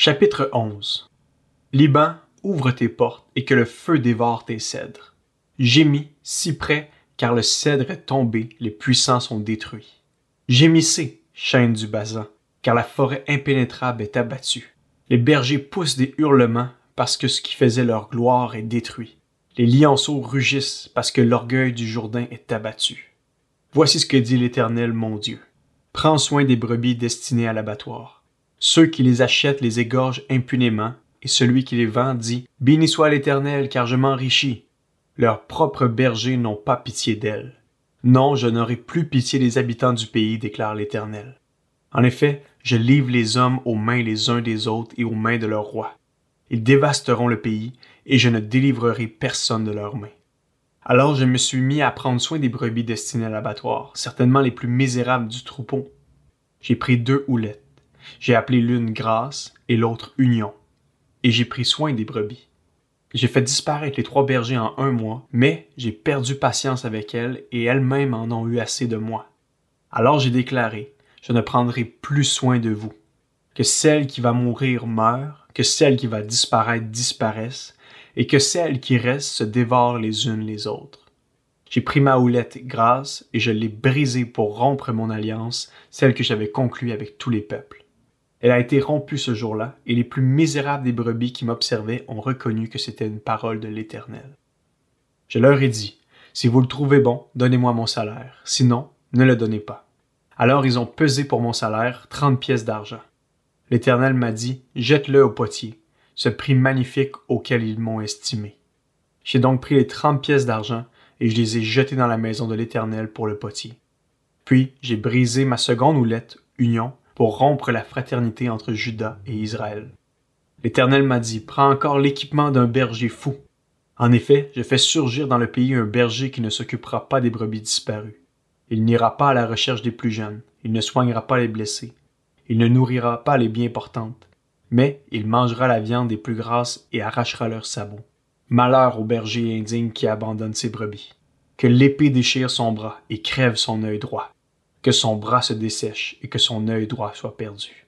Chapitre 11 Liban, ouvre tes portes et que le feu dévore tes cèdres. Gémis, si près, car le cèdre est tombé, les puissants sont détruits. Gémissez, chaîne du basan, car la forêt impénétrable est abattue. Les bergers poussent des hurlements parce que ce qui faisait leur gloire est détruit. Les lionceaux rugissent parce que l'orgueil du Jourdain est abattu. Voici ce que dit l'Éternel, mon Dieu. Prends soin des brebis destinées à l'abattoir. Ceux qui les achètent les égorgent impunément, et celui qui les vend dit Béni soit l'Éternel, car je m'enrichis. Leurs propres bergers n'ont pas pitié d'elles. Non, je n'aurai plus pitié des habitants du pays, déclare l'Éternel. En effet, je livre les hommes aux mains les uns des autres et aux mains de leurs rois. Ils dévasteront le pays, et je ne délivrerai personne de leurs mains. Alors je me suis mis à prendre soin des brebis destinées à l'abattoir, certainement les plus misérables du troupeau. J'ai pris deux houlettes. J'ai appelé l'une grâce et l'autre union. Et j'ai pris soin des brebis. J'ai fait disparaître les trois bergers en un mois, mais j'ai perdu patience avec elles et elles-mêmes en ont eu assez de moi. Alors j'ai déclaré, je ne prendrai plus soin de vous. Que celle qui va mourir meure, que celle qui va disparaître disparaisse, et que celles qui restent se dévorent les unes les autres. J'ai pris ma houlette grâce et je l'ai brisée pour rompre mon alliance, celle que j'avais conclue avec tous les peuples. Elle a été rompue ce jour-là, et les plus misérables des brebis qui m'observaient ont reconnu que c'était une parole de l'Éternel. Je leur ai dit, Si vous le trouvez bon, donnez-moi mon salaire, sinon, ne le donnez pas. Alors ils ont pesé pour mon salaire trente pièces d'argent. L'Éternel m'a dit, Jette-le au potier, ce prix magnifique auquel ils m'ont estimé. J'ai donc pris les trente pièces d'argent et je les ai jetées dans la maison de l'Éternel pour le potier. Puis j'ai brisé ma seconde houlette, Union, pour rompre la fraternité entre Juda et Israël. L'Éternel m'a dit, prends encore l'équipement d'un berger fou. En effet, je fais surgir dans le pays un berger qui ne s'occupera pas des brebis disparues. Il n'ira pas à la recherche des plus jeunes, il ne soignera pas les blessés, il ne nourrira pas les bien portantes, mais il mangera la viande des plus grasses et arrachera leurs sabots. Malheur au berger indigne qui abandonne ses brebis. Que l'épée déchire son bras et crève son œil droit. Que son bras se dessèche et que son œil droit soit perdu.